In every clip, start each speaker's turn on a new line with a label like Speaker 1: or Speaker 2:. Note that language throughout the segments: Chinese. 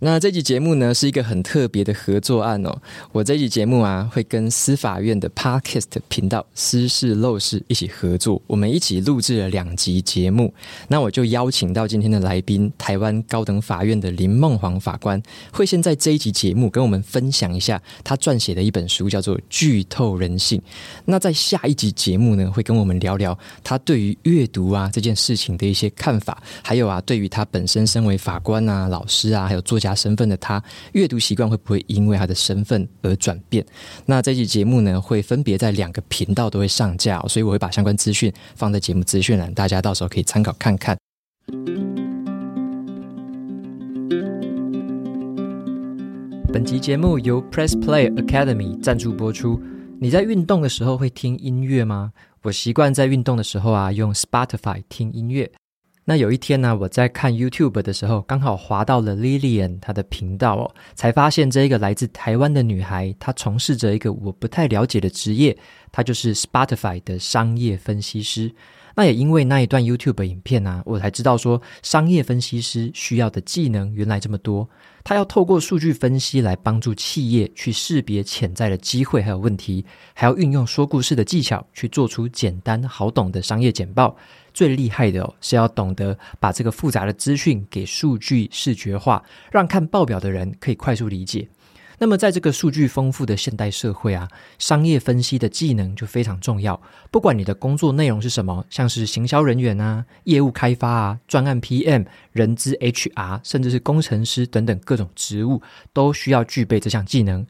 Speaker 1: 那这集节目呢，是一个很特别的合作案哦。我这集节目啊，会跟司法院的 Podcast 频道“私事陋室”一起合作，我们一起录制了两集节目。那我就邀请到今天的来宾，台湾高等法院的林梦煌法官，会先在这一集节目跟我们分享一下他撰写的一本书，叫做《剧透人性》。那在下一集节目呢，会跟我们聊聊他对于阅读啊这件事情的一些看法，还有啊，对于他本身身为法官啊、老师啊，还有作家。身份的他，阅读习惯会不会因为他的身份而转变？那这期节目呢，会分别在两个频道都会上架，所以我会把相关资讯放在节目资讯栏，大家到时候可以参考看看。本集节目由 Press Play Academy 赞助播出。你在运动的时候会听音乐吗？我习惯在运动的时候啊，用 Spotify 听音乐。那有一天呢，我在看 YouTube 的时候，刚好滑到了 Lilian 她的频道哦，才发现这一个来自台湾的女孩，她从事着一个我不太了解的职业，她就是 Spotify 的商业分析师。那也因为那一段 YouTube 影片呢，我才知道说，商业分析师需要的技能原来这么多。他要透过数据分析来帮助企业去识别潜在的机会还有问题，还要运用说故事的技巧去做出简单好懂的商业简报。最厉害的哦，是要懂得把这个复杂的资讯给数据视觉化，让看报表的人可以快速理解。那么，在这个数据丰富的现代社会啊，商业分析的技能就非常重要。不管你的工作内容是什么，像是行销人员啊、业务开发啊、专案 PM、人资 HR，甚至是工程师等等各种职务，都需要具备这项技能。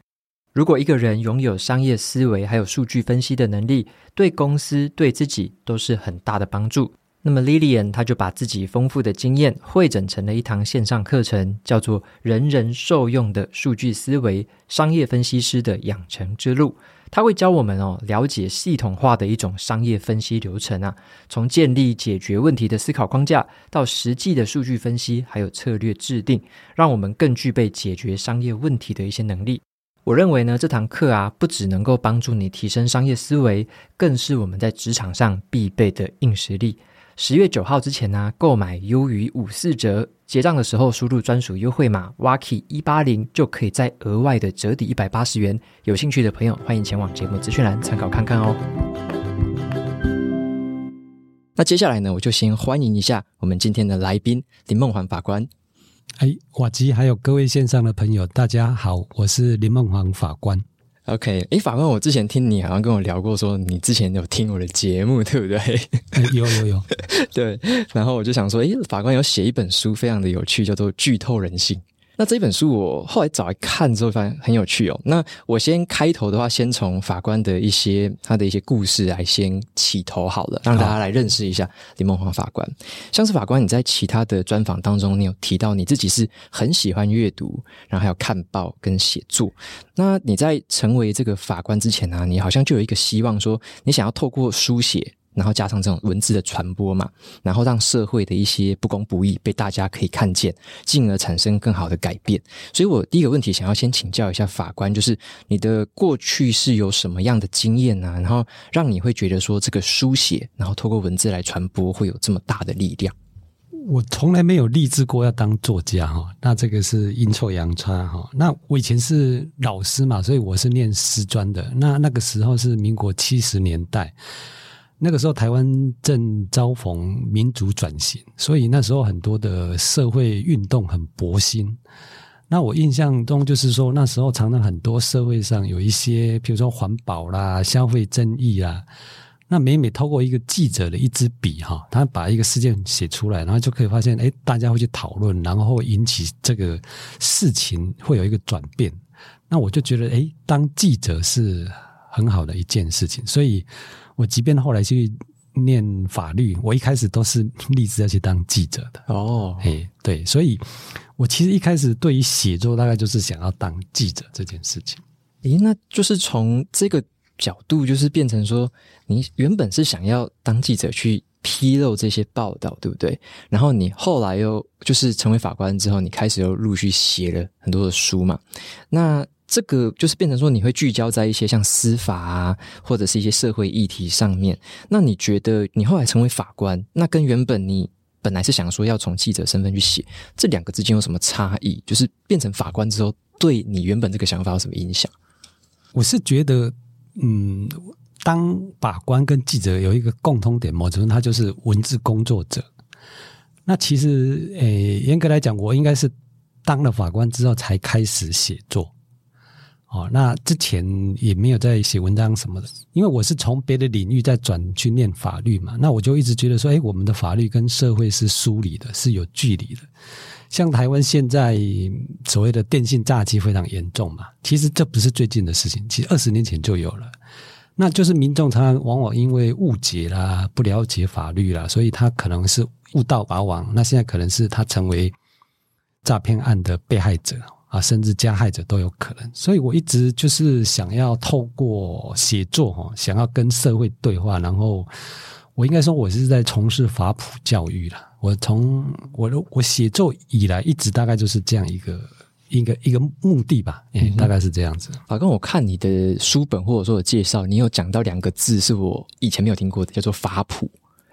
Speaker 1: 如果一个人拥有商业思维，还有数据分析的能力，对公司、对自己都是很大的帮助。那么，Lilian 他就把自己丰富的经验汇整成了一堂线上课程，叫做“人人受用的数据思维：商业分析师的养成之路”。他会教我们哦，了解系统化的一种商业分析流程啊，从建立解决问题的思考框架，到实际的数据分析，还有策略制定，让我们更具备解决商业问题的一些能力。我认为呢，这堂课啊，不只能够帮助你提升商业思维，更是我们在职场上必备的硬实力。十月九号之前呢、啊，购买优于五四折，结账的时候输入专属优惠码 Waki 一八零，就可以再额外的折抵一百八十元。有兴趣的朋友，欢迎前往节目资讯栏参考看看哦。那接下来呢，我就先欢迎一下我们今天的来宾林梦环法官。
Speaker 2: 哎，瓦吉，还有各位线上的朋友，大家好，我是林梦环法官。
Speaker 1: OK，哎，法官，我之前听你好像跟我聊过，说你之前有听我的节目，对不对？
Speaker 2: 有有有，
Speaker 1: 对。然后我就想说，哎，法官有写一本书，非常的有趣，叫做《剧透人性》。那这本书我后来找来看之后，发现很有趣哦。那我先开头的话，先从法官的一些他的一些故事来先起头好了，让大家来认识一下林梦华法官。像是法官，你在其他的专访当中，你有提到你自己是很喜欢阅读，然后还有看报跟写作。那你在成为这个法官之前呢，啊，你好像就有一个希望，说你想要透过书写。然后加上这种文字的传播嘛，然后让社会的一些不公不义被大家可以看见，进而产生更好的改变。所以我第一个问题想要先请教一下法官，就是你的过去是有什么样的经验呢？然后让你会觉得说这个书写，然后透过文字来传播会有这么大的力量？
Speaker 2: 我从来没有立志过要当作家哈，那这个是阴错阳差哈。那我以前是老师嘛，所以我是念师专的。那那个时候是民国七十年代。那个时候，台湾正遭逢民主转型，所以那时候很多的社会运动很勃兴。那我印象中，就是说那时候常常很多社会上有一些，比如说环保啦、消费争议啦，那每每透过一个记者的一支笔哈，他把一个事件写出来，然后就可以发现，诶，大家会去讨论，然后引起这个事情会有一个转变。那我就觉得，诶，当记者是很好的一件事情，所以。我即便后来去念法律，我一开始都是立志要去当记者的
Speaker 1: 哦。
Speaker 2: 嘿，对，所以我其实一开始对于写作大概就是想要当记者这件事情。
Speaker 1: 诶，那就是从这个角度，就是变成说，你原本是想要当记者去披露这些报道，对不对？然后你后来又就是成为法官之后，你开始又陆续写了很多的书嘛。那这个就是变成说，你会聚焦在一些像司法啊，或者是一些社会议题上面。那你觉得你后来成为法官，那跟原本你本来是想说要从记者身份去写这两个之间有什么差异？就是变成法官之后，对你原本这个想法有什么影响？
Speaker 2: 我是觉得，嗯，当法官跟记者有一个共通点，某种程度他就是文字工作者。那其实，诶，严格来讲，我应该是当了法官之后才开始写作。哦，那之前也没有在写文章什么的，因为我是从别的领域再转去念法律嘛，那我就一直觉得说，哎，我们的法律跟社会是疏离的，是有距离的。像台湾现在所谓的电信诈欺非常严重嘛，其实这不是最近的事情，其实二十年前就有了。那就是民众常常往往因为误解啦、不了解法律啦，所以他可能是误堕法网。那现在可能是他成为诈骗案的被害者。啊，甚至加害者都有可能，所以我一直就是想要透过写作哈，想要跟社会对话，然后我应该说，我是在从事法普教育啦。我从我我写作以来，一直大概就是这样一个一个一个目的吧，嗯，大概是这样子。
Speaker 1: 法官，我看你的书本或者说的介绍，你有讲到两个字是我以前没有听过的，叫做法普。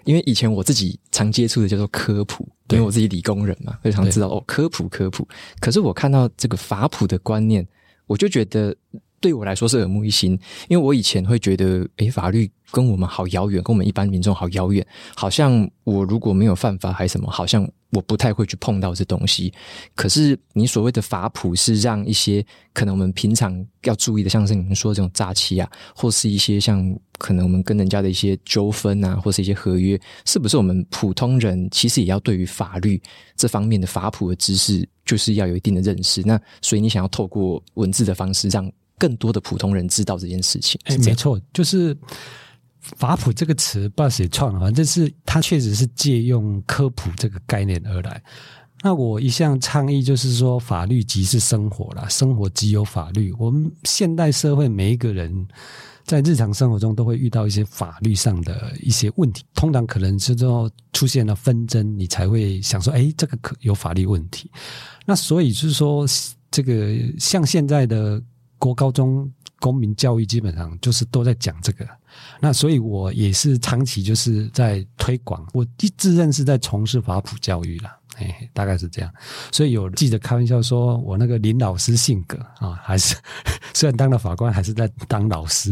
Speaker 1: 因为以前我自己常接触的叫做科普，因为我自己理工人嘛，非常知道哦，科普科普。可是我看到这个法普的观念，我就觉得对我来说是耳目一新，因为我以前会觉得，诶，法律跟我们好遥远，跟我们一般民众好遥远，好像我如果没有犯法还是什么，好像。我不太会去碰到这东西，可是你所谓的法普是让一些可能我们平常要注意的，像是你们说这种诈欺啊，或是一些像可能我们跟人家的一些纠纷啊，或是一些合约，是不是我们普通人其实也要对于法律这方面的法普的知识，就是要有一定的认识？那所以你想要透过文字的方式，让更多的普通人知道这件事情？
Speaker 2: 哎，没错，就是。法普这个词不知道谁创的，反正是它确实是借用科普这个概念而来。那我一向倡议就是说，法律即是生活啦，生活即有法律。我们现代社会每一个人在日常生活中都会遇到一些法律上的一些问题，通常可能是说出现了纷争，你才会想说，哎，这个可有法律问题。那所以就是说，这个像现在的国高中公民教育，基本上就是都在讲这个。那所以，我也是长期就是在推广，我一直认识在从事法普教育啦，哎，大概是这样。所以有记者开玩笑说，我那个林老师性格啊，还是虽然当了法官，还是在当老师。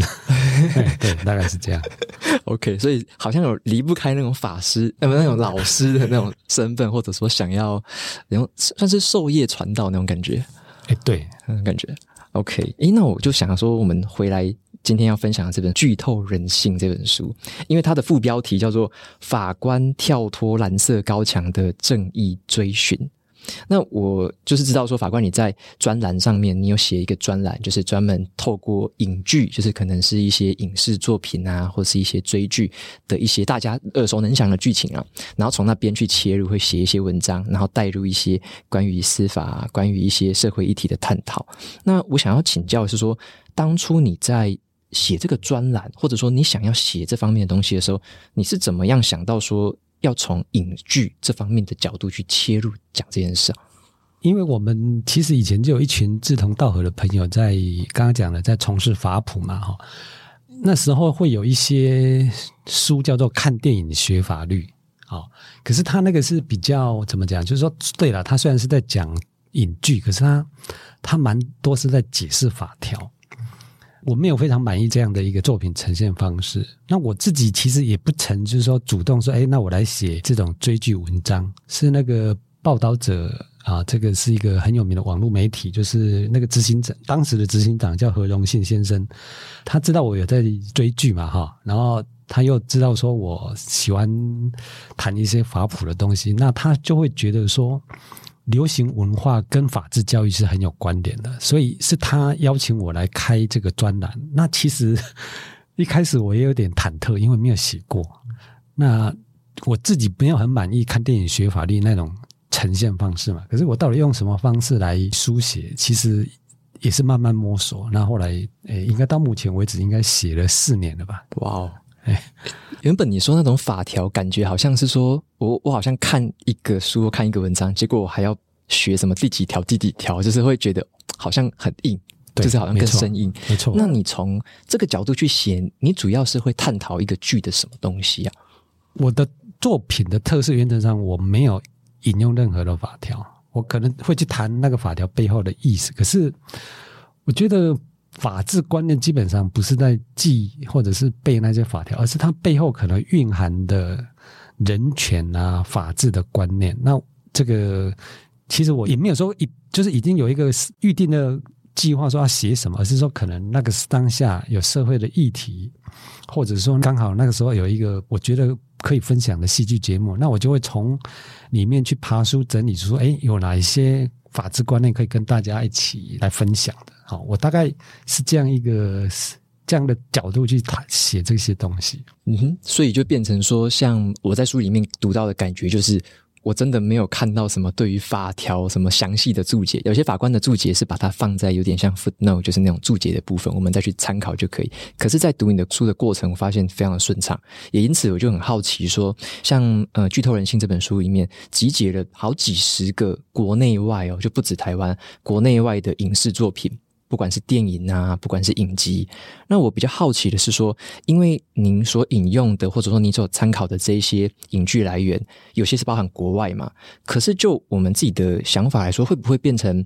Speaker 2: 对，大概是这样。
Speaker 1: OK，所以好像有离不开那种法师，那么，那种老师的那种身份，或者说想要然后算是授业传道那种感觉。
Speaker 2: 哎，对，
Speaker 1: 那种感觉。OK，诶，那我就想说，我们回来。今天要分享的这本《剧透人性》这本书，因为它的副标题叫做“法官跳脱蓝色高墙的正义追寻”。那我就是知道说，法官你在专栏上面，你有写一个专栏，就是专门透过影剧，就是可能是一些影视作品啊，或是一些追剧的一些大家耳熟能详的剧情啊，然后从那边去切入，会写一些文章，然后带入一些关于司法、关于一些社会议题的探讨。那我想要请教的是说，当初你在写这个专栏，或者说你想要写这方面的东西的时候，你是怎么样想到说要从影剧这方面的角度去切入讲这件事？
Speaker 2: 因为我们其实以前就有一群志同道合的朋友在刚刚讲的在从事法普嘛，哈，那时候会有一些书叫做看电影学法律，啊，可是他那个是比较怎么讲？就是说，对了，他虽然是在讲影剧，可是他他蛮多是在解释法条。我没有非常满意这样的一个作品呈现方式。那我自己其实也不曾就是说主动说，哎，那我来写这种追剧文章。是那个报道者啊，这个是一个很有名的网络媒体，就是那个执行长，当时的执行长叫何荣信先生。他知道我有在追剧嘛，哈，然后他又知道说我喜欢谈一些法普的东西，那他就会觉得说。流行文化跟法治教育是很有关联的，所以是他邀请我来开这个专栏。那其实 一开始我也有点忐忑，因为没有写过。那我自己没有很满意看电影学法律那种呈现方式嘛。可是我到底用什么方式来书写，其实也是慢慢摸索。那后来，诶，应该到目前为止应该写了四年了吧？
Speaker 1: 哇哦！原本你说那种法条，感觉好像是说我我好像看一个书，看一个文章，结果我还要学什么第几条、第几条，就是会觉得好像很硬，就是好像更生硬。
Speaker 2: 没错。
Speaker 1: 那你从这个角度去写，你主要是会探讨一个剧的什么东西啊？
Speaker 2: 我的作品的特色原则上，我没有引用任何的法条，我可能会去谈那个法条背后的意思。可是，我觉得。法治观念基本上不是在记或者是背那些法条，而是它背后可能蕴含的人权啊、法治的观念。那这个其实我也没有说一就是已经有一个预定的计划说要写什么，而是说可能那个当下有社会的议题，或者说刚好那个时候有一个我觉得可以分享的戏剧节目，那我就会从里面去爬书整理出说，哎，有哪一些法治观念可以跟大家一起来分享的。好，我大概是这样一个这样的角度去谈写这些东西，
Speaker 1: 嗯哼，所以就变成说，像我在书里面读到的感觉，就是我真的没有看到什么对于法条什么详细的注解，有些法官的注解是把它放在有点像 footnote，就是那种注解的部分，我们再去参考就可以。可是，在读你的书的过程，我发现非常的顺畅，也因此我就很好奇说，像呃《剧透人性》这本书里面集结了好几十个国内外哦，就不止台湾国内外的影视作品。不管是电影啊，不管是影集，那我比较好奇的是说，因为您所引用的或者说你所参考的这一些影剧来源，有些是包含国外嘛？可是就我们自己的想法来说，会不会变成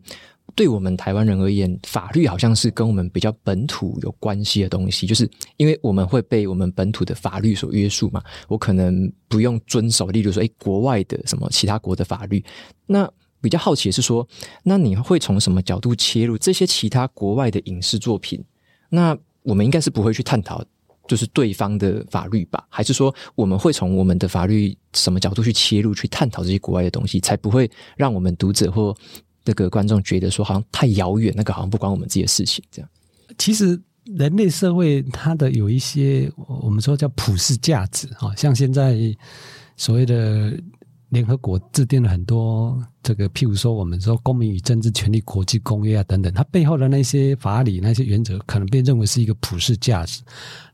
Speaker 1: 对我们台湾人而言，法律好像是跟我们比较本土有关系的东西？就是因为我们会被我们本土的法律所约束嘛？我可能不用遵守，例如说，诶，国外的什么其他国的法律，那。比较好奇的是说，那你会从什么角度切入这些其他国外的影视作品？那我们应该是不会去探讨，就是对方的法律吧？还是说我们会从我们的法律什么角度去切入，去探讨这些国外的东西，才不会让我们读者或那个观众觉得说好像太遥远，那个好像不关我们自己的事情这样？
Speaker 2: 其实人类社会它的有一些我们说叫普世价值啊，像现在所谓的。联合国制定了很多这个，譬如说我们说公民与政治权利国际公约啊等等，它背后的那些法理、那些原则，可能被认为是一个普世价值。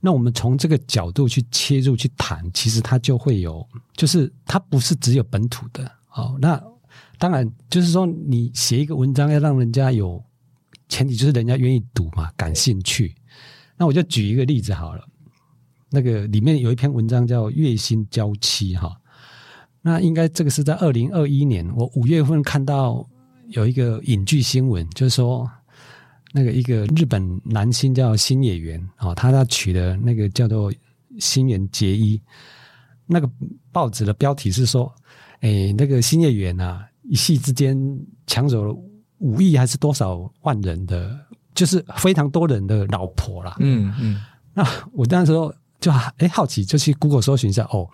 Speaker 2: 那我们从这个角度去切入去谈，其实它就会有，就是它不是只有本土的。好，那当然就是说，你写一个文章要让人家有前提，就是人家愿意读嘛，感兴趣。那我就举一个例子好了，那个里面有一篇文章叫《月薪娇妻》哈。那应该这个是在二零二一年，我五月份看到有一个影剧新闻，就是说那个一个日本男星叫新野原啊，他他娶的那个叫做星原结衣，那个报纸的标题是说，哎，那个新野原啊，一夕之间抢走了五亿还是多少万人的，就是非常多人的老婆啦。嗯嗯，那我当时说。就哎，好奇就去 Google 搜寻一下哦，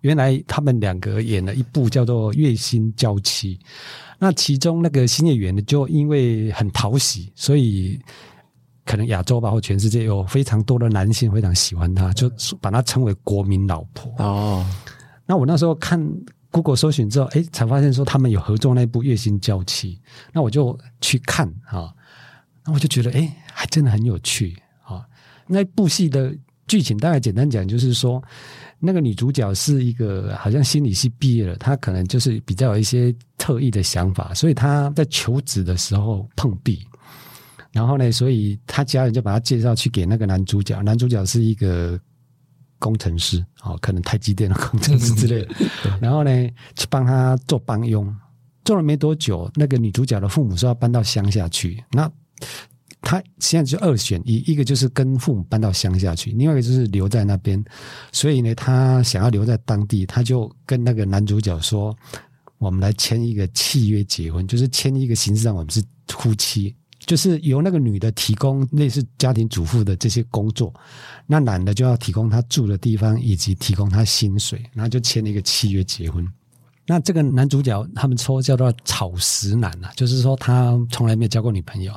Speaker 2: 原来他们两个演了一部叫做《月薪娇妻》，那其中那个星野源呢，就因为很讨喜，所以可能亚洲吧或全世界有非常多的男性非常喜欢他，就把他称为国民老婆哦。那我那时候看 Google 搜寻之后，哎，才发现说他们有合作那部《月薪娇妻》，那我就去看啊，那我就觉得哎，还真的很有趣啊，那部戏的。剧情大概简单讲，就是说，那个女主角是一个好像心理系毕业了，她可能就是比较有一些特异的想法，所以她在求职的时候碰壁，然后呢，所以她家人就把她介绍去给那个男主角，男主角是一个工程师，哦，可能台积电的工程师之类的，然后呢，去帮他做帮佣，做了没多久，那个女主角的父母说要搬到乡下去，那。他现在就二选一，一个就是跟父母搬到乡下去，另外一个就是留在那边。所以呢，他想要留在当地，他就跟那个男主角说：“我们来签一个契约结婚，就是签一个形式上我们是夫妻，就是由那个女的提供类似家庭主妇的这些工作，那男的就要提供他住的地方以及提供他薪水，然后就签了一个契约结婚。”那这个男主角他们说叫做草食男啊，就是说他从来没有交过女朋友，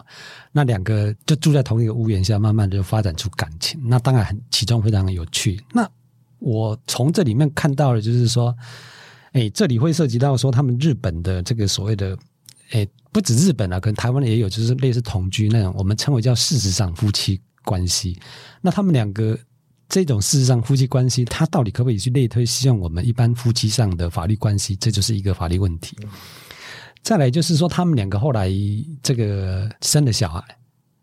Speaker 2: 那两个就住在同一个屋檐下，慢慢的就发展出感情。那当然很其中非常的有趣。那我从这里面看到的就是说，哎，这里会涉及到说他们日本的这个所谓的，哎，不止日本啊，可能台湾也有，就是类似同居那种，我们称为叫事实上夫妻关系。那他们两个这种事实上夫妻关系，它到底可不可以去类推适用我们一般夫妻上的法律关系？这就是一个法律问题。再来就是说，他们两个后来这个生了小孩，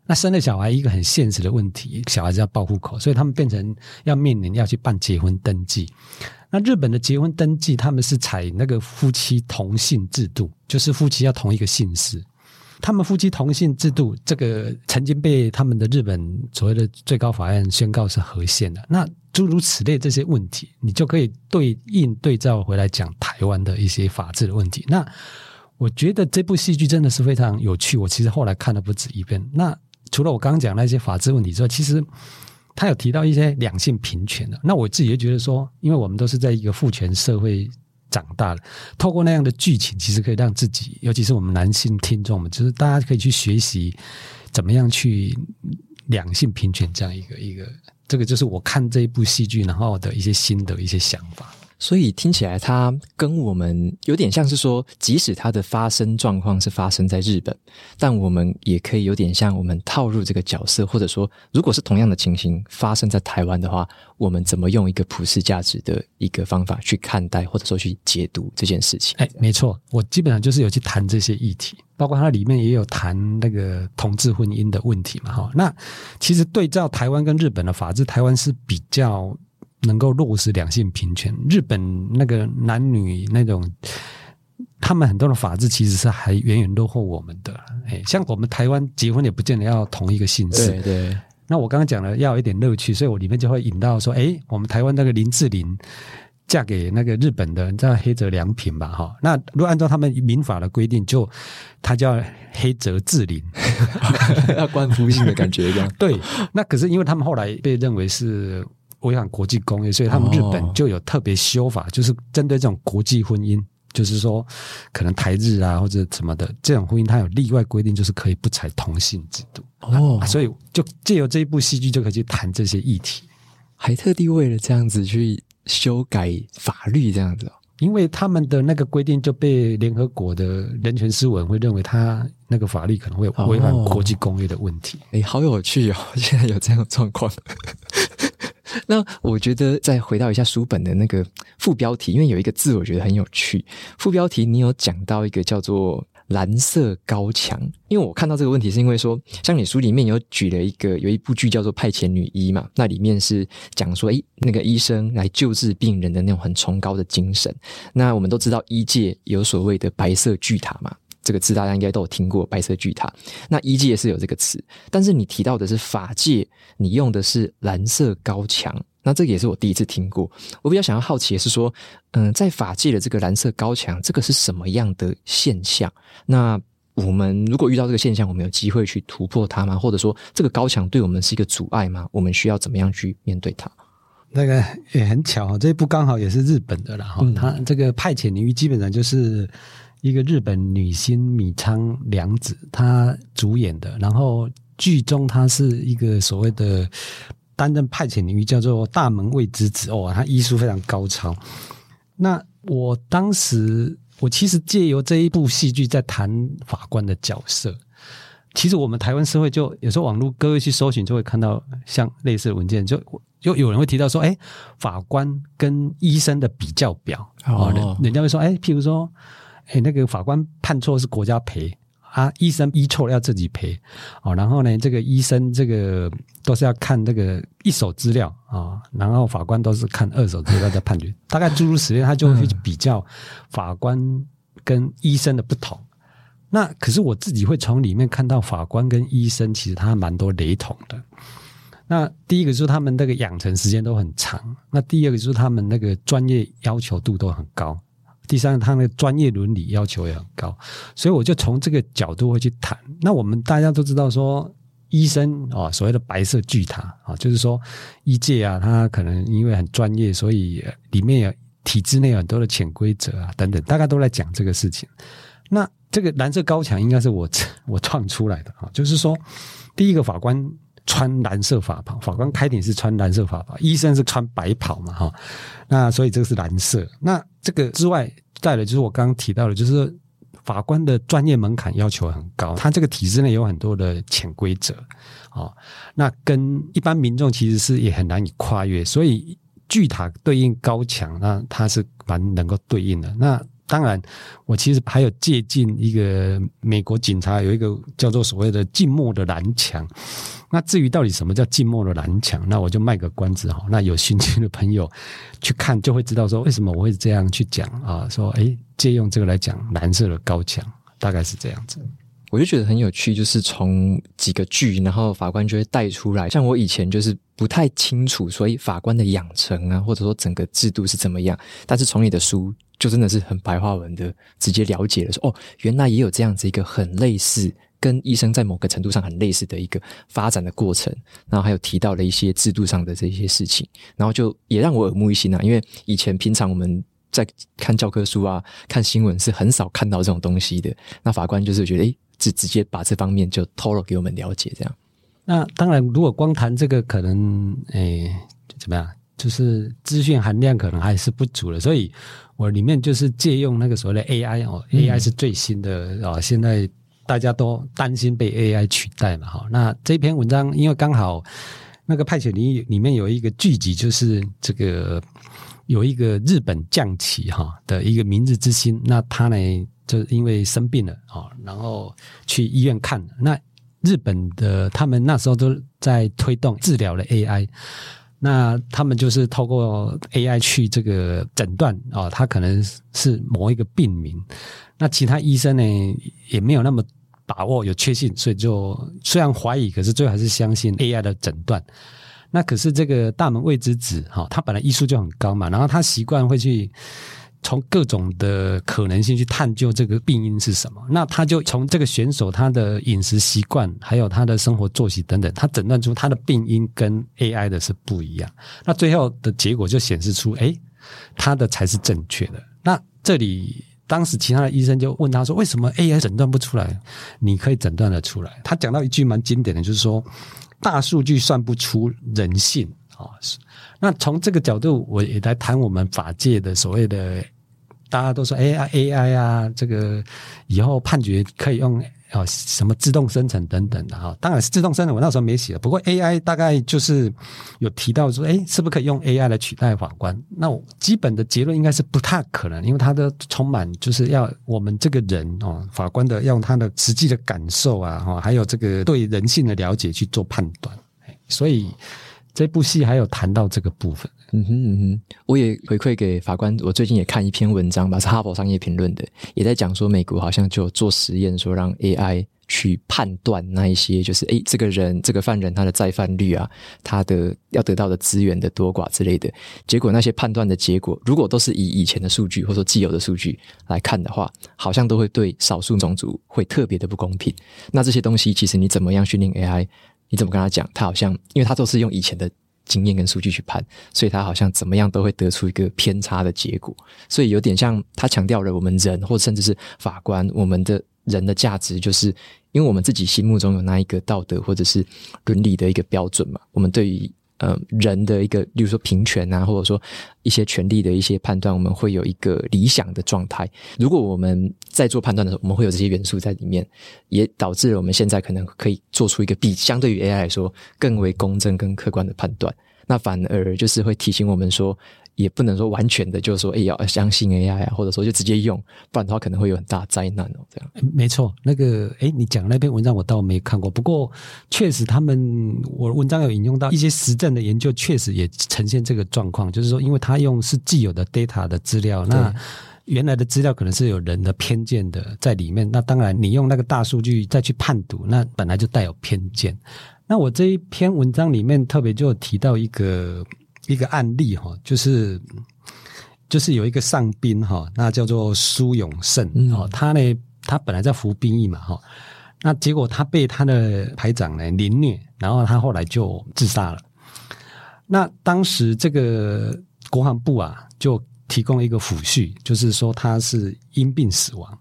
Speaker 2: 那生了小孩一个很现实的问题，小孩子要报户口，所以他们变成要面临要去办结婚登记。那日本的结婚登记，他们是采那个夫妻同姓制度，就是夫妻要同一个姓氏。他们夫妻同姓制度，这个曾经被他们的日本所谓的最高法院宣告是合宪的。那诸如此类这些问题，你就可以对应对照回来讲台湾的一些法治的问题。那我觉得这部戏剧真的是非常有趣。我其实后来看了不止一遍。那除了我刚刚讲那些法治问题之外，其实他有提到一些两性平权的。那我自己也觉得说，因为我们都是在一个父权社会。长大了，透过那样的剧情，其实可以让自己，尤其是我们男性听众们，就是大家可以去学习怎么样去两性平权这样一个一个，这个就是我看这一部戏剧然后的一些心得、一些想法。
Speaker 1: 所以听起来，它跟我们有点像是说，即使它的发生状况是发生在日本，但我们也可以有点像我们套入这个角色，或者说，如果是同样的情形发生在台湾的话，我们怎么用一个普世价值的一个方法去看待，或者说去解读这件事情？
Speaker 2: 哎，没错，我基本上就是有去谈这些议题，包括它里面也有谈那个同志婚姻的问题嘛。哈，那其实对照台湾跟日本的法治，台湾是比较。能够落实两性平权，日本那个男女那种，他们很多的法制其实是还远远落后我们的。哎，像我们台湾结婚也不见得要同一个姓氏。
Speaker 1: 对对。
Speaker 2: 那我刚刚讲了要有一点乐趣，所以我里面就会引到说，哎，我们台湾那个林志玲嫁给那个日本的，你知道黑泽良平吧？哈，那如果按照他们民法的规定，就他叫黑泽志玲，
Speaker 1: 要官夫姓的感觉一样。
Speaker 2: 对。那可是因为他们后来被认为是。违反国际公约，所以他们日本就有特别修法，就是针对这种国际婚姻，就是说可能台日啊或者什么的这种婚姻，它有例外规定，就是可以不采同性制度。哦，所以就借由这一部戏剧就可以去谈这些议题，
Speaker 1: 还特地为了这样子去修改法律，这样子。
Speaker 2: 因为他们的那个规定就被联合国的人权事务委员会认为他那个法律可能会违反国际公约的问题。
Speaker 1: 哎，好有趣哦！现在有这样的状况。那我觉得再回到一下书本的那个副标题，因为有一个字我觉得很有趣。副标题你有讲到一个叫做“蓝色高墙”，因为我看到这个问题是因为说，像你书里面有举了一个有一部剧叫做《派遣女医》嘛，那里面是讲说，诶，那个医生来救治病人的那种很崇高的精神。那我们都知道医界有所谓的白色巨塔嘛。这个字大家应该都有听过，白色巨塔。那医界是有这个词，但是你提到的是法界，你用的是蓝色高墙。那这个也是我第一次听过。我比较想要好奇的是说，嗯，在法界的这个蓝色高墙，这个是什么样的现象？那我们如果遇到这个现象，我们有机会去突破它吗？或者说，这个高墙对我们是一个阻碍吗？我们需要怎么样去面对它？
Speaker 2: 那个也很巧，这一部刚好也是日本的了哈。它这个派遣领域基本上就是。一个日本女星米仓凉子，她主演的。然后剧中她是一个所谓的担任派遣领域，叫做大门卫之子哦，她医术非常高超。那我当时，我其实借由这一部戏剧在谈法官的角色。其实我们台湾社会就有时候网络各位去搜寻，就会看到像类似的文件，就就有人会提到说，哎，法官跟医生的比较表哦，人人家会说，哎，譬如说。哎，那个法官判错是国家赔啊，医生医错要自己赔哦。然后呢，这个医生这个都是要看这个一手资料啊、哦，然后法官都是看二手资料在判决。大概诸如此类，他就会去比较法官跟医生的不同。那可是我自己会从里面看到法官跟医生其实他蛮多雷同的。那第一个就是他们那个养成时间都很长，那第二个就是他们那个专业要求度都很高。第三，他那个专业伦理要求也很高，所以我就从这个角度会去谈。那我们大家都知道说，医生啊，所谓的白色巨塔啊，就是说医界啊，他可能因为很专业，所以里面有体制内有很多的潜规则啊等等，大家都在讲这个事情。那这个蓝色高墙应该是我我创出来的啊，就是说第一个法官。穿蓝色法袍，法官开庭是穿蓝色法袍，医生是穿白袍嘛，哈，那所以这个是蓝色。那这个之外，再来就是我刚刚提到的，就是法官的专业门槛要求很高，他这个体制内有很多的潜规则，哦，那跟一般民众其实是也很难以跨越，所以巨塔对应高墙，那它是蛮能够对应的。那当然，我其实还有借鉴一个美国警察有一个叫做所谓的静默的蓝墙。那至于到底什么叫静默的蓝墙，那我就卖个关子哈。那有兴趣的朋友去看就会知道说为什么我会这样去讲啊。说诶，借用这个来讲蓝色的高墙，大概是这样子。
Speaker 1: 我就觉得很有趣，就是从几个剧，然后法官就会带出来。像我以前就是不太清楚，所以法官的养成啊，或者说整个制度是怎么样。但是从你的书。就真的是很白话文的，直接了解了说哦，原来也有这样子一个很类似，跟医生在某个程度上很类似的一个发展的过程，然后还有提到了一些制度上的这些事情，然后就也让我耳目一新啊，因为以前平常我们在看教科书啊、看新闻是很少看到这种东西的，那法官就是觉得诶，直直接把这方面就透露给我们了解，这样。
Speaker 2: 那当然，如果光谈这个，可能诶怎么样？就是资讯含量可能还是不足的，所以我里面就是借用那个所谓的 AI 哦、嗯、，AI 是最新的哦，现在大家都担心被 AI 取代嘛，哈。那这篇文章因为刚好那个派遣里里面有一个剧集，就是这个有一个日本将棋哈的一个明日之星，那他呢就是因为生病了啊，然后去医院看，那日本的他们那时候都在推动治疗的 AI。那他们就是透过 AI 去这个诊断啊、他可能是某一个病名。那其他医生呢也没有那么把握有确信，所以就虽然怀疑，可是最后还是相信 AI 的诊断。那可是这个大门未知子哈、他本来医术就很高嘛，然后他习惯会去。从各种的可能性去探究这个病因是什么，那他就从这个选手他的饮食习惯，还有他的生活作息等等，他诊断出他的病因跟 AI 的是不一样。那最后的结果就显示出，哎，他的才是正确的。那这里当时其他的医生就问他说：“为什么 AI 诊断不出来？你可以诊断得出来？”他讲到一句蛮经典的，就是说：“大数据算不出人性。”啊，是。那从这个角度，我也来谈我们法界的所谓的。大家都说 AI AI 啊，这个以后判决可以用啊什么自动生成等等的哈，当然是自动生成，我那时候没写。不过 AI 大概就是有提到说，哎，是不是可以用 AI 来取代法官？那我基本的结论应该是不太可能，因为它的充满就是要我们这个人哦，法官的用他的实际的感受啊，哈，还有这个对人性的了解去做判断。所以这部戏还有谈到这个部分。
Speaker 1: 嗯哼嗯哼，我也回馈给法官。我最近也看一篇文章吧，是哈佛商业评论的，也在讲说美国好像就做实验，说让 AI 去判断那一些，就是诶这个人这个犯人他的再犯率啊，他的要得到的资源的多寡之类的。结果那些判断的结果，如果都是以以前的数据或者说既有的数据来看的话，好像都会对少数种族会特别的不公平。那这些东西其实你怎么样训练 AI？你怎么跟他讲？他好像因为他都是用以前的。经验跟数据去判，所以他好像怎么样都会得出一个偏差的结果，所以有点像他强调了我们人，或甚至是法官，我们的人的价值，就是因为我们自己心目中有那一个道德或者是伦理的一个标准嘛，我们对于。呃，人的一个，例如说平权啊，或者说一些权利的一些判断，我们会有一个理想的状态。如果我们在做判断的时候，我们会有这些元素在里面，也导致了我们现在可能可以做出一个比相对于 AI 来说更为公正、跟客观的判断。那反而就是会提醒我们说。也不能说完全的，就是说，哎，要相信 AI 啊，或者说就直接用，不然的话可能会有很大灾难哦。这样，
Speaker 2: 没错，那个，哎，你讲那篇文章我倒没看过，不过确实他们，我文章有引用到一些实证的研究，确实也呈现这个状况，就是说，因为他用是既有的 data 的资料，那原来的资料可能是有人的偏见的在里面，那当然你用那个大数据再去判读，那本来就带有偏见。那我这一篇文章里面特别就提到一个。一个案例哈，就是就是有一个上宾哈，那叫做苏永胜哦，他呢，他本来在服兵役嘛哈，那结果他被他的排长呢凌虐，然后他后来就自杀了。那当时这个国防部啊，就提供一个抚恤，就是说他是因病死亡。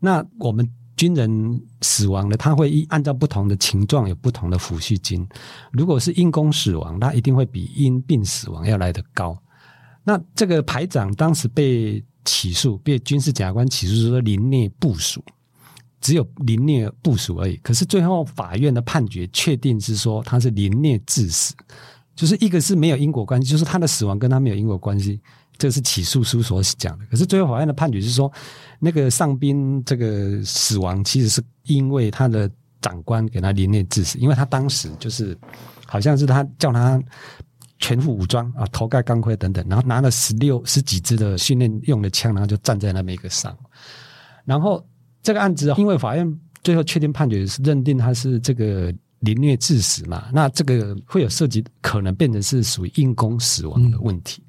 Speaker 2: 那我们。军人死亡了，他会依按照不同的情状有不同的抚恤金。如果是因公死亡，那一定会比因病死亡要来得高。那这个排长当时被起诉，被军事检察官起诉说凌虐部署，只有凌虐部署而已。可是最后法院的判决确定是说他是凌虐致死，就是一个是没有因果关系，就是他的死亡跟他没有因果关系，这是起诉书所讲的。可是最后法院的判决是说，那个上宾这个死亡其实是因为他的长官给他凌虐致死，因为他当时就是好像是他叫他。全副武装啊，头盖钢盔等等，然后拿了十六十几支的训练用的枪，然后就站在那么一个上。然后这个案子，因为法院最后确定判决是认定他是这个凌虐致死嘛，那这个会有涉及可能变成是属于因公死亡的问题。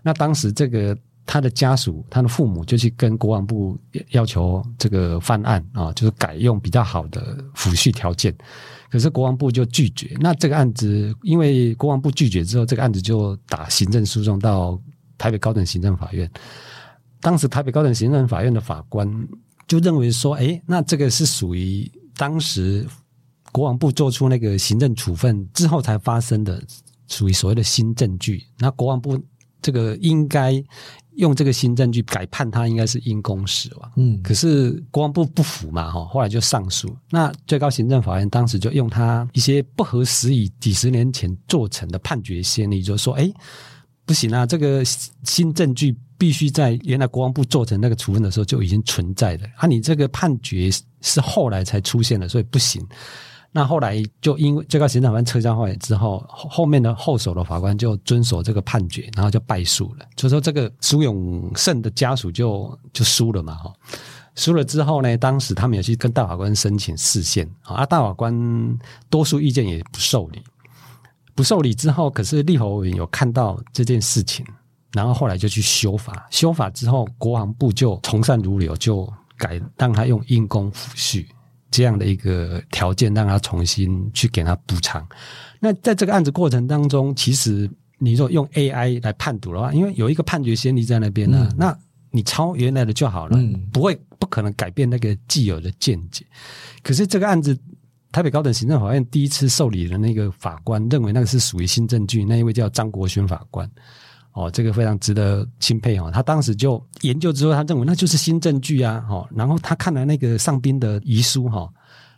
Speaker 2: 那当时这个他的家属，他的父母就去跟国防部要求这个翻案啊，就是改用比较好的抚恤条件。可是国防部就拒绝，那这个案子因为国防部拒绝之后，这个案子就打行政诉讼到台北高等行政法院。当时台北高等行政法院的法官就认为说，哎，那这个是属于当时国防部做出那个行政处分之后才发生的，属于所谓的新证据。那国防部这个应该。用这个新证据改判他应该是因公死亡，嗯，可是国防部不服嘛，哈，后来就上诉。那最高行政法院当时就用他一些不合时宜几十年前做成的判决先例，就说，哎，不行啊，这个新证据必须在原来国防部做成那个处分的时候就已经存在的，啊，你这个判决是后来才出现的，所以不行。那后来就因为最高行政法院撤销后来之后，后面的后手的法官就遵守这个判决，然后就败诉了。所以说这个苏永胜的家属就就输了嘛，哈。输了之后呢，当时他们也去跟大法官申请释宪，啊，大法官多数意见也不受理，不受理之后，可是立法委员有看到这件事情，然后后来就去修法，修法之后，国防部就从善如流，就改让他用因公抚恤。这样的一个条件，让他重新去给他补偿。那在这个案子过程当中，其实你说用 AI 来判读的话，因为有一个判决先例在那边呢，嗯、那你抄原来的就好了，嗯、不会不可能改变那个既有的见解。可是这个案子，台北高等行政法院第一次受理的那个法官认为那个是属于新证据，那一位叫张国勋法官。哦，这个非常值得钦佩哦。他当时就研究之后，他认为那就是新证据啊。哦，然后他看了那个上宾的遗书，哈，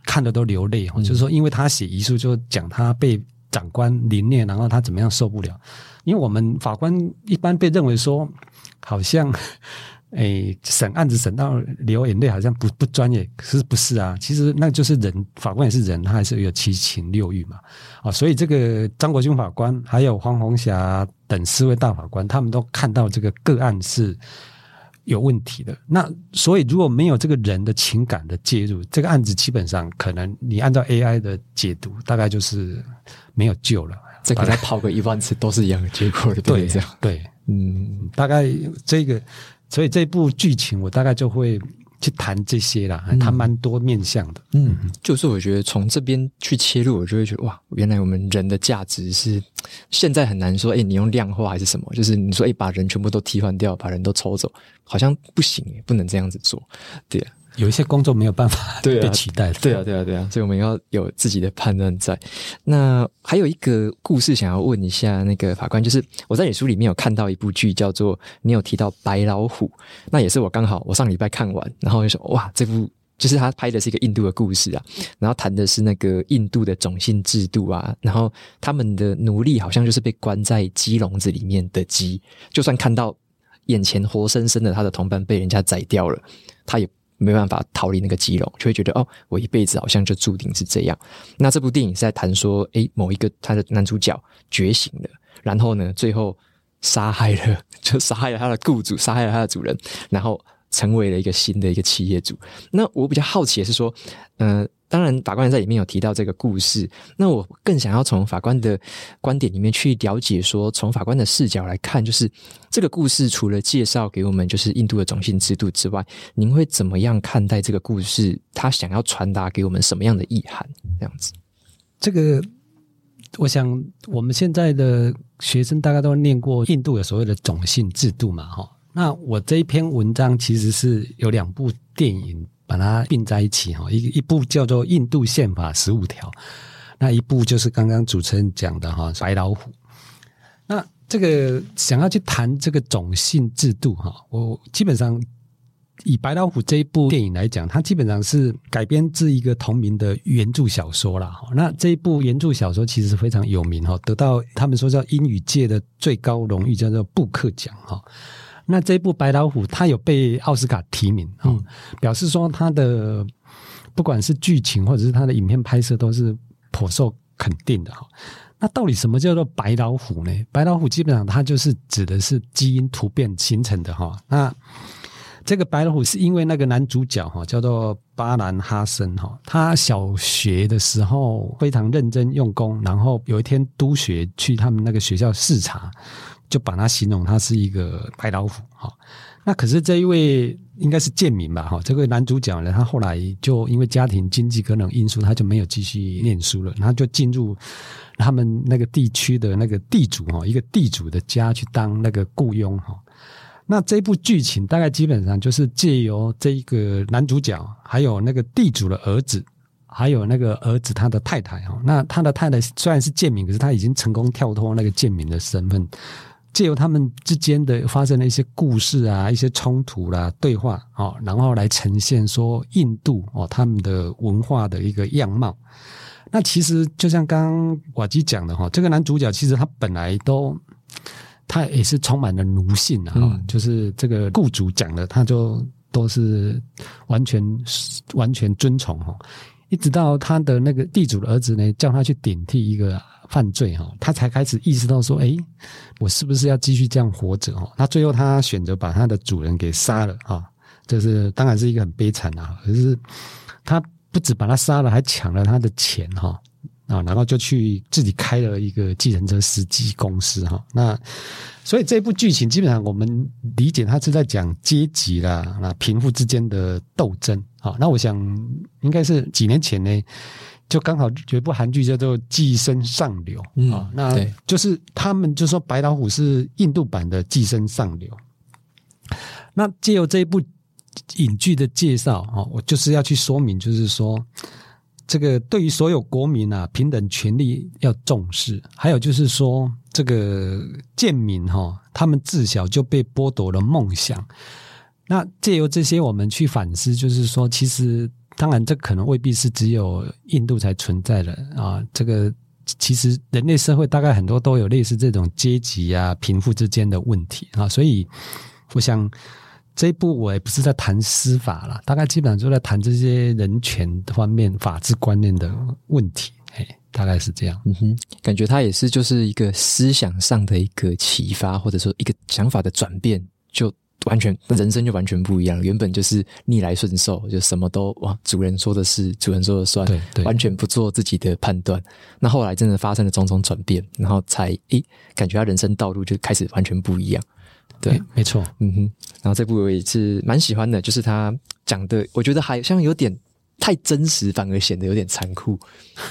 Speaker 2: 看得都流泪。就是说，因为他写遗书就讲他被长官凌虐，然后他怎么样受不了。因为我们法官一般被认为说，好像。哎，审案子审到流眼泪，好像不不专业，可是不是啊？其实那就是人，法官也是人，他还是有七情六欲嘛。啊，所以这个张国军法官还有黄红霞等四位大法官，他们都看到这个个案是有问题的。那所以如果没有这个人的情感的介入，这个案子基本上可能你按照 AI 的解读，大概就是没有救了。
Speaker 1: 这个再跑个一万次都是一样的结果的，对，这样
Speaker 2: 对，嗯，大概这个。所以这部剧情我大概就会去谈这些啦，谈蛮多面向的。
Speaker 1: 嗯，就是我觉得从这边去切入，我就会觉得哇，原来我们人的价值是现在很难说。哎，你用量化还是什么？就是你说，哎，把人全部都替换掉，把人都抽走，好像不行，不能这样子做，对啊。
Speaker 2: 有一些工作没有办法被取代的。
Speaker 1: 对啊，对啊，对啊，所以我们要有自己的判断在。那还有一个故事想要问一下那个法官，就是我在你书里面有看到一部剧，叫做你有提到白老虎，那也是我刚好我上礼拜看完，然后就说哇，这部就是他拍的是一个印度的故事啊，然后谈的是那个印度的种姓制度啊，然后他们的奴隶好像就是被关在鸡笼子里面的鸡，就算看到眼前活生生的他的同伴被人家宰掉了，他也。没办法逃离那个鸡笼，就会觉得哦，我一辈子好像就注定是这样。那这部电影是在谈说，诶，某一个他的男主角觉醒了，然后呢，最后杀害了，就杀害了他的雇主，杀害了他的主人，然后成为了一个新的一个企业主。那我比较好奇的是说，嗯、呃。当然，法官在里面有提到这个故事。那我更想要从法官的观点里面去了解，说从法官的视角来看，就是这个故事除了介绍给我们就是印度的种姓制度之外，您会怎么样看待这个故事？他想要传达给我们什么样的意涵？这样子，
Speaker 2: 这个我想我们现在的学生大概都念过印度有所谓的种姓制度嘛，哈。那我这一篇文章其实是有两部电影。把它并在一起哈，一一部叫做《印度宪法十五条》，那一部就是刚刚主持人讲的哈《白老虎》。那这个想要去谈这个种姓制度哈，我基本上以《白老虎》这一部电影来讲，它基本上是改编自一个同名的原著小说啦。那这一部原著小说其实是非常有名哈，得到他们说叫英语界的最高荣誉，叫做布克奖哈。那这一部《白老虎》它有被奥斯卡提名，嗯，表示说它的不管是剧情或者是它的影片拍摄都是颇受肯定的哈。那到底什么叫做白老虎呢？白老虎基本上它就是指的是基因突变形成的哈。那这个白老虎是因为那个男主角哈叫做巴兰哈森哈，他小学的时候非常认真用功，然后有一天督学去他们那个学校视察，就把他形容他是一个白老虎哈。那可是这一位应该是贱民吧哈，这位男主角呢，他后来就因为家庭经济可能因素，他就没有继续念书了，他就进入。他们那个地区的那个地主哈，一个地主的家去当那个雇佣哈。那这部剧情大概基本上就是借由这一个男主角，还有那个地主的儿子，还有那个儿子他的太太哈。那他的太太虽然是贱民，可是他已经成功跳脱那个贱民的身份，借由他们之间的发生的一些故事啊、一些冲突啦、对话啊，然后来呈现说印度哦他们的文化的一个样貌。那其实就像刚刚瓦基讲的哈，这个男主角其实他本来都，他也是充满了奴性啊，嗯、就是这个雇主讲的，他就都是完全完全遵从哈，一直到他的那个地主的儿子呢，叫他去顶替一个犯罪哈，他才开始意识到说，哎，我是不是要继续这样活着哈？那最后他选择把他的主人给杀了啊，这是当然是一个很悲惨啊，可是他。不止把他杀了，还抢了他的钱哈啊，然后就去自己开了一个计程车司机公司哈。那所以这部剧情基本上我们理解，他是在讲阶级啦，那贫富之间的斗争啊。那我想应该是几年前呢，就刚好有一部韩剧叫做《寄生上流》啊，那就是他们就说白老虎是印度版的《寄生上流》。那借由这一部。影剧的介绍啊，我就是要去说明，就是说，这个对于所有国民啊，平等权利要重视。还有就是说，这个贱民哈，他们自小就被剥夺了梦想。那借由这些，我们去反思，就是说，其实当然，这可能未必是只有印度才存在的啊。这个其实人类社会大概很多都有类似这种阶级啊、贫富之间的问题啊。所以，我想。这一部我也不是在谈司法啦，大概基本上就在谈这些人权方面、法治观念的问题，哎，大概是这样。
Speaker 1: 嗯哼，感觉它也是就是一个思想上的一个启发，或者说一个想法的转变，就完全人生就完全不一样。原本就是逆来顺受，就什么都哇，主人说的是，主人说的算，
Speaker 2: 对对，
Speaker 1: 完全不做自己的判断。那后来真的发生了种种转变，然后才诶，感觉他人生道路就开始完全不一样。对，
Speaker 2: 没错，
Speaker 1: 嗯哼，然后这部我也是蛮喜欢的，就是他讲的，我觉得还像有点太真实，反而显得有点残酷，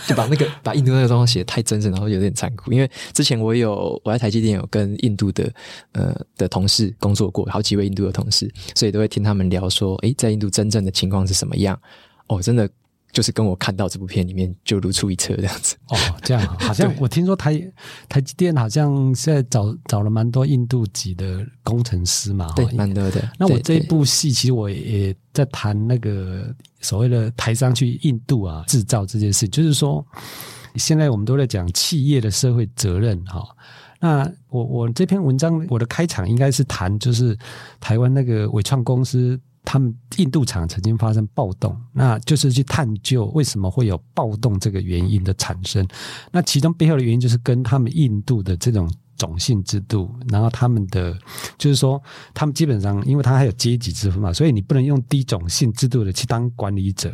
Speaker 1: 就把那个 把印度那个状况写得太真实，然后有点残酷。因为之前我有我在台积电有跟印度的呃的同事工作过，好几位印度的同事，所以都会听他们聊说，诶，在印度真正的情况是什么样？哦，真的。就是跟我看到这部片里面就如出一辙这样子
Speaker 2: 哦，这样好像我听说台 台积电好像现在找找了蛮多印度籍的工程师嘛，
Speaker 1: 对，蛮多的。
Speaker 2: 那我这一部戏其实我也在谈那个所谓的台商去印度啊制造这件事，就是说现在我们都在讲企业的社会责任哈。那我我这篇文章我的开场应该是谈就是台湾那个伟创公司。他们印度厂曾经发生暴动，那就是去探究为什么会有暴动这个原因的产生。那其中背后的原因就是跟他们印度的这种种姓制度，然后他们的就是说，他们基本上因为他还有阶级之分嘛，所以你不能用低种姓制度的去当管理者。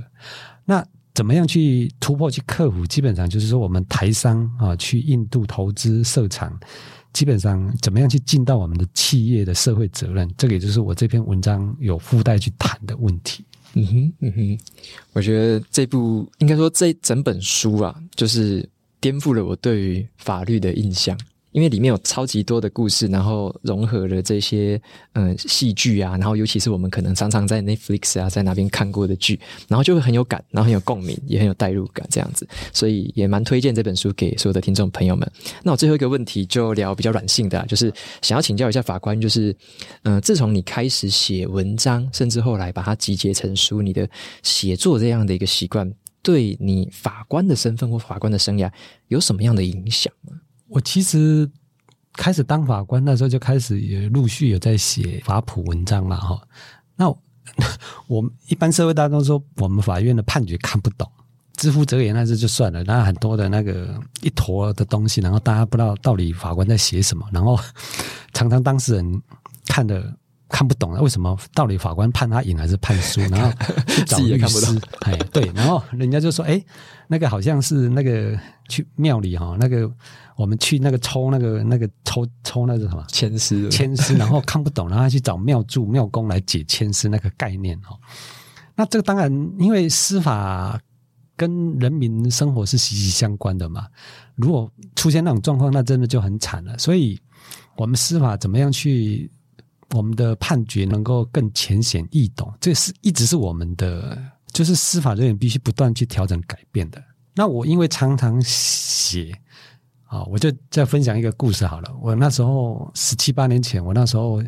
Speaker 2: 那怎么样去突破、去克服？基本上就是说，我们台商啊去印度投资设厂。基本上，怎么样去尽到我们的企业的社会责任？这个也就是我这篇文章有附带去谈的问题。
Speaker 1: 嗯哼，嗯哼，我觉得这部应该说这整本书啊，就是颠覆了我对于法律的印象。因为里面有超级多的故事，然后融合了这些嗯戏剧啊，然后尤其是我们可能常常在 Netflix 啊，在哪边看过的剧，然后就会很有感，然后很有共鸣，也很有代入感这样子，所以也蛮推荐这本书给所有的听众朋友们。那我最后一个问题就聊比较软性的，就是想要请教一下法官，就是嗯，自从你开始写文章，甚至后来把它集结成书，你的写作这样的一个习惯。对你法官的身份或法官的生涯有什么样的影响吗？
Speaker 2: 我其实开始当法官那时候就开始也陆续有在写法普文章了，哈。那 我们一般社会大众说我们法院的判决看不懂，知乎者也那是就算了，那很多的那个一坨的东西，然后大家不知道到底法官在写什么，然后常常当事人看的。看不懂了，为什么到底法官判他赢还是判输？然后去找律师，哎，对，然后人家就说，哎，那个好像是那个去庙里哈，那个我们去那个抽那个那个抽抽那个什么
Speaker 1: 签诗，
Speaker 2: 签诗，然后看不懂，然后去找庙祝庙公来解签诗那个概念哈。那这个当然，因为司法跟人民生活是息息相关的嘛，如果出现那种状况，那真的就很惨了。所以，我们司法怎么样去？我们的判决能够更浅显易懂，这是一直是我们的，就是司法人员必须不断去调整改变的。那我因为常常写啊，我就再分享一个故事好了。我那时候十七八年前，我那时候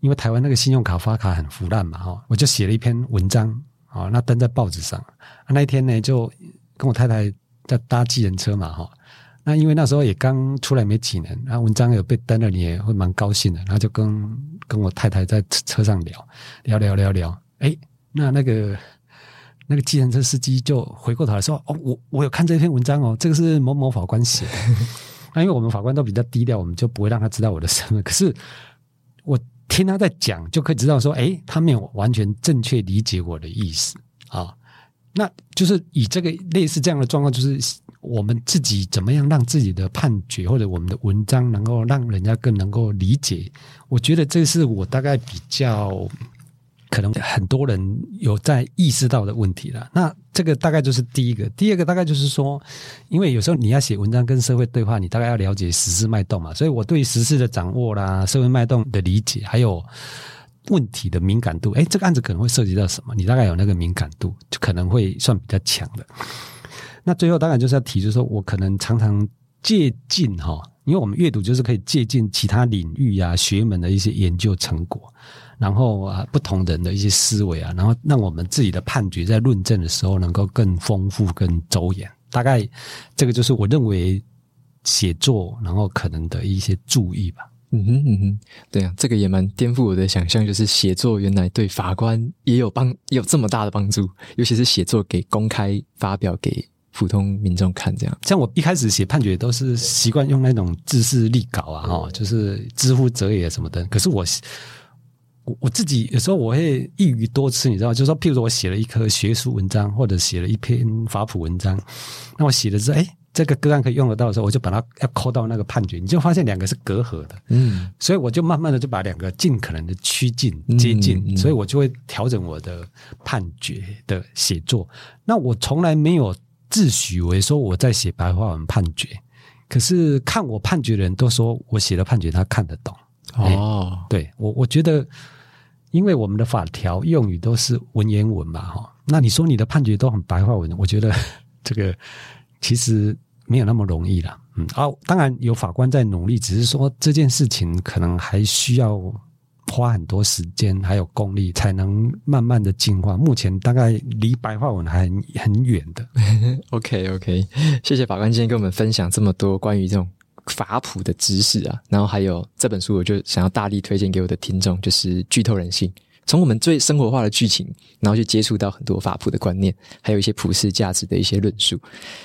Speaker 2: 因为台湾那个信用卡发卡很腐烂嘛，哈，我就写了一篇文章啊，那登在报纸上。那一天呢，就跟我太太在搭计程车嘛，哈。那因为那时候也刚出来没几年，然后文章有被登了，你也会蛮高兴的。然后就跟跟我太太在车上聊聊聊聊聊，哎，那那个那个计程车司机就回过头来说：“哦，我我有看这篇文章哦，这个是某某法官写的。”那因为我们法官都比较低调，我们就不会让他知道我的身份。可是我听他在讲，就可以知道说：“哎，他没有完全正确理解我的意思啊。”那就是以这个类似这样的状况，就是。我们自己怎么样让自己的判决或者我们的文章能够让人家更能够理解？我觉得这是我大概比较可能很多人有在意识到的问题了。那这个大概就是第一个，第二个大概就是说，因为有时候你要写文章跟社会对话，你大概要了解时事脉动嘛。所以我对时事的掌握啦、社会脉动的理解，还有问题的敏感度，诶，这个案子可能会涉及到什么？你大概有那个敏感度，就可能会算比较强的。那最后当然就是要提，就是说我可能常常借鉴哈，因为我们阅读就是可以借鉴其他领域啊、学门的一些研究成果，然后啊不同人的一些思维啊，然后让我们自己的判决在论证的时候能够更丰富、更周延。大概这个就是我认为写作然后可能的一些注意吧。
Speaker 1: 嗯哼嗯哼，对啊，这个也蛮颠覆我的想象，就是写作原来对法官也有帮，有这么大的帮助，尤其是写作给公开发表给。普通民众看这样，
Speaker 2: 像我一开始写判决都是习惯用那种制式立稿啊，哈，就是知乎者也什么的。可是我我我自己有时候我会一语多次，你知道，就是说，譬如说我写了一篇学术文章，或者写了一篇法普文章，那我写的是，哎，这个个案可以用得到的时候，我就把它要扣到那个判决，你就发现两个是隔阂的，嗯，所以我就慢慢的就把两个尽可能的趋近接近，嗯嗯、所以我就会调整我的判决的写作。那我从来没有。自诩为说我在写白话文判决，可是看我判决的人都说我写的判决他看得懂哦。对我，我觉得，因为我们的法条用语都是文言文嘛，哈。那你说你的判决都很白话文，我觉得这个其实没有那么容易啦。嗯，哦，当然有法官在努力，只是说这件事情可能还需要。花很多时间还有功力，才能慢慢的进化。目前大概离白话文还很很远的。
Speaker 1: OK OK，谢谢法官今天跟我们分享这么多关于这种法普的知识啊，然后还有这本书，我就想要大力推荐给我的听众，就是《剧透人性》，从我们最生活化的剧情，然后去接触到很多法普的观念，还有一些普世价值的一些论述。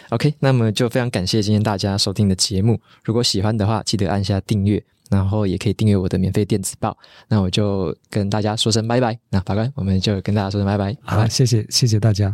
Speaker 1: OK，那么就非常感谢今天大家收听的节目，如果喜欢的话，记得按下订阅。然后也可以订阅我的免费电子报，那我就跟大家说声拜拜。那法官，我们就跟大家说声拜拜。
Speaker 2: 好，谢谢，谢谢大家。